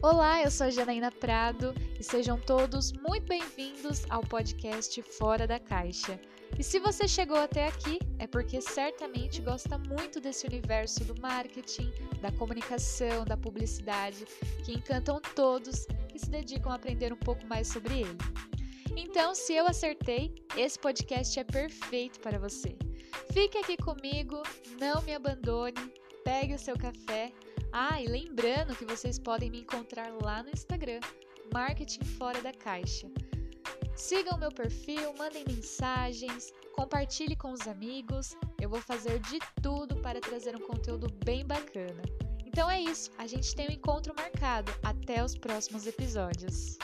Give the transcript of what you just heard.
Olá, eu sou a Janaína Prado e sejam todos muito bem-vindos ao podcast Fora da Caixa. E se você chegou até aqui, é porque certamente gosta muito desse universo do marketing, da comunicação, da publicidade, que encantam todos que se dedicam a aprender um pouco mais sobre ele. Então, se eu acertei, esse podcast é perfeito para você. Fique aqui comigo, não me abandone, pegue o seu café ah, e lembrando que vocês podem me encontrar lá no Instagram, Marketing Fora da Caixa. Sigam meu perfil, mandem mensagens, compartilhe com os amigos. Eu vou fazer de tudo para trazer um conteúdo bem bacana. Então é isso, a gente tem um encontro marcado. Até os próximos episódios.